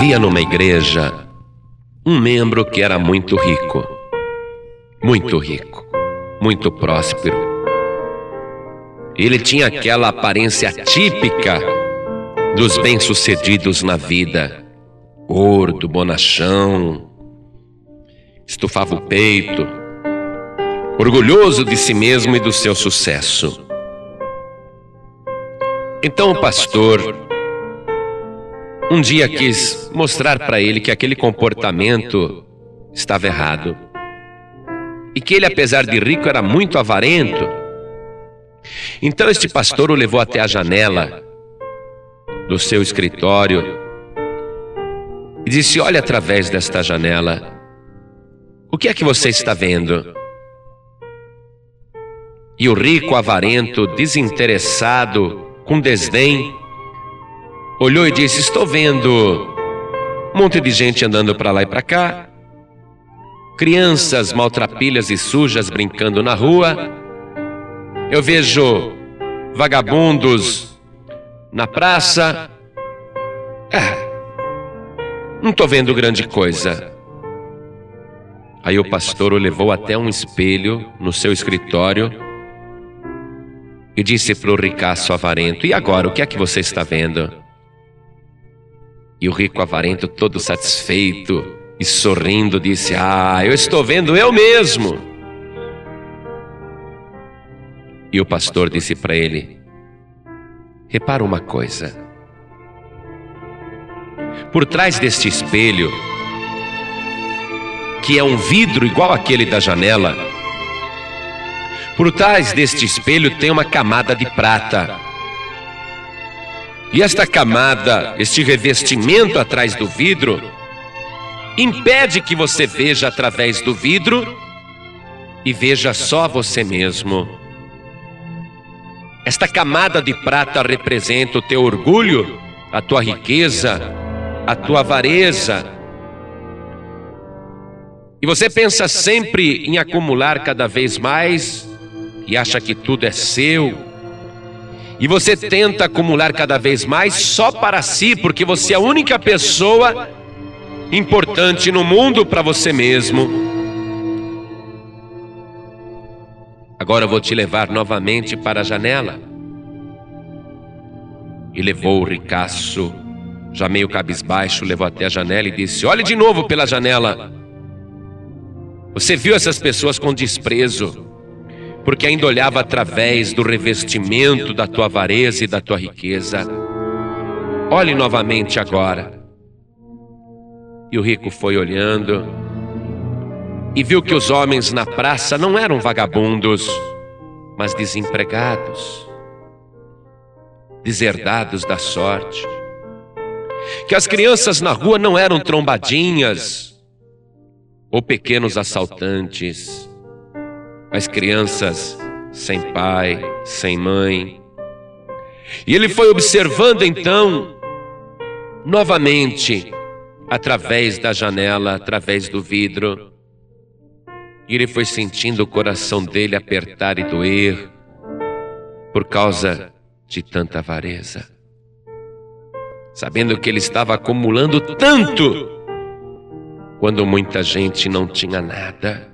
Havia numa igreja um membro que era muito rico, muito rico, muito próspero. Ele tinha aquela aparência típica dos bem-sucedidos na vida, gordo, bonachão, estufava o peito, orgulhoso de si mesmo e do seu sucesso. Então o pastor um dia quis mostrar para ele que aquele comportamento estava errado. E que ele, apesar de rico, era muito avarento. Então este pastor o levou até a janela do seu escritório e disse: Olha através desta janela, o que é que você está vendo? E o rico, avarento, desinteressado, com desdém, olhou e disse: Estou vendo um monte de gente andando para lá e para cá, crianças maltrapilhas e sujas brincando na rua. Eu vejo vagabundos na praça. É, não estou vendo grande coisa. Aí o pastor o levou até um espelho no seu escritório e disse para o ricaço avarento: E agora, o que é que você está vendo? E o rico avarento, todo satisfeito e sorrindo, disse: Ah, eu estou vendo eu mesmo. E o pastor disse para ele: Repara uma coisa. Por trás deste espelho, que é um vidro igual aquele da janela, por trás deste espelho tem uma camada de prata. E esta camada, este revestimento atrás do vidro, impede que você veja através do vidro e veja só você mesmo. Esta camada de prata representa o teu orgulho, a tua riqueza, a tua avareza. E você pensa sempre em acumular cada vez mais e acha que tudo é seu e você tenta acumular cada vez mais só para si, porque você é a única pessoa importante no mundo para você mesmo. Agora eu vou te levar novamente para a janela. E levou o ricaço, já meio cabisbaixo, levou até a janela e disse: Olhe de novo pela janela. Você viu essas pessoas com desprezo porque ainda olhava através do revestimento da tua avareza e da tua riqueza. Olhe novamente agora. E o rico foi olhando e viu que os homens na praça não eram vagabundos, mas desempregados, deserdados da sorte. Que as crianças na rua não eram trombadinhas ou pequenos assaltantes as crianças sem pai, sem mãe. E ele foi observando então, novamente, através da janela, através do vidro, e ele foi sentindo o coração dele apertar e doer por causa de tanta avareza. Sabendo que ele estava acumulando tanto, quando muita gente não tinha nada.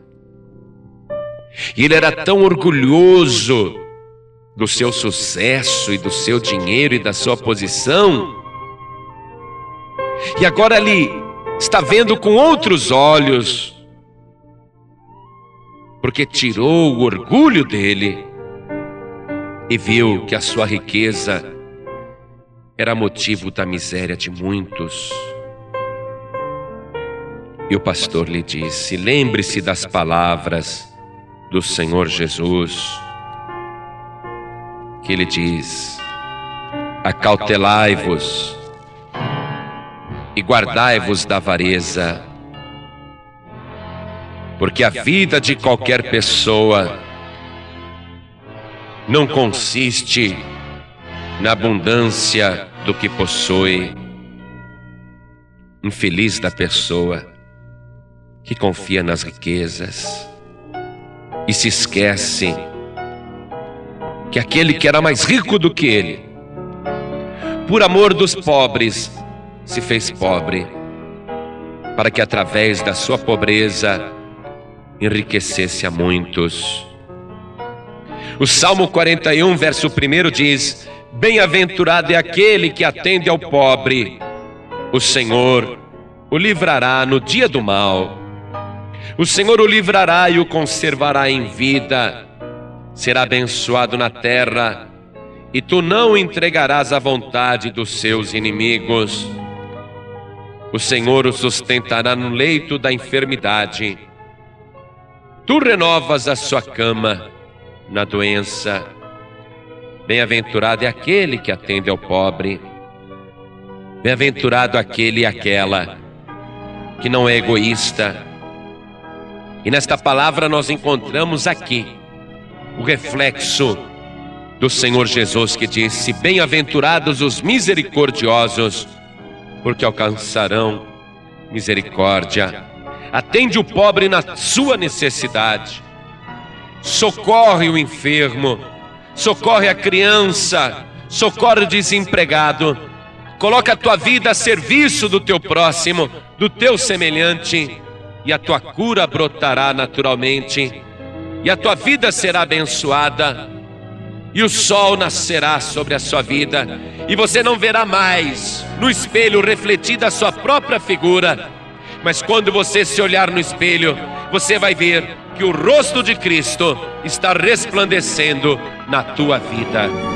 E ele era tão orgulhoso do seu sucesso e do seu dinheiro e da sua posição. E agora ele está vendo com outros olhos, porque tirou o orgulho dele e viu que a sua riqueza era motivo da miséria de muitos. E o pastor lhe disse: Lembre-se das palavras do Senhor Jesus, que ele diz: Acautelai-vos e guardai-vos da avareza, porque a vida de qualquer pessoa não consiste na abundância do que possui. Infeliz da pessoa que confia nas riquezas e se esquece que aquele que era mais rico do que ele, por amor dos pobres, se fez pobre para que através da sua pobreza enriquecesse a muitos. O Salmo 41, verso 1 diz: Bem-aventurado é aquele que atende ao pobre, o Senhor o livrará no dia do mal. O Senhor o livrará e o conservará em vida. Será abençoado na terra, e tu não entregarás à vontade dos seus inimigos. O Senhor o sustentará no leito da enfermidade. Tu renovas a sua cama na doença. Bem-aventurado é aquele que atende ao pobre. Bem-aventurado aquele e aquela que não é egoísta. E nesta palavra nós encontramos aqui o reflexo do Senhor Jesus que disse: Bem-aventurados os misericordiosos, porque alcançarão misericórdia. Atende o pobre na sua necessidade, socorre o enfermo, socorre a criança, socorre o desempregado. Coloca a tua vida a serviço do teu próximo, do teu semelhante, e a tua cura brotará naturalmente, e a tua vida será abençoada, e o sol nascerá sobre a sua vida, e você não verá mais no espelho refletida a sua própria figura, mas quando você se olhar no espelho, você vai ver que o rosto de Cristo está resplandecendo na tua vida.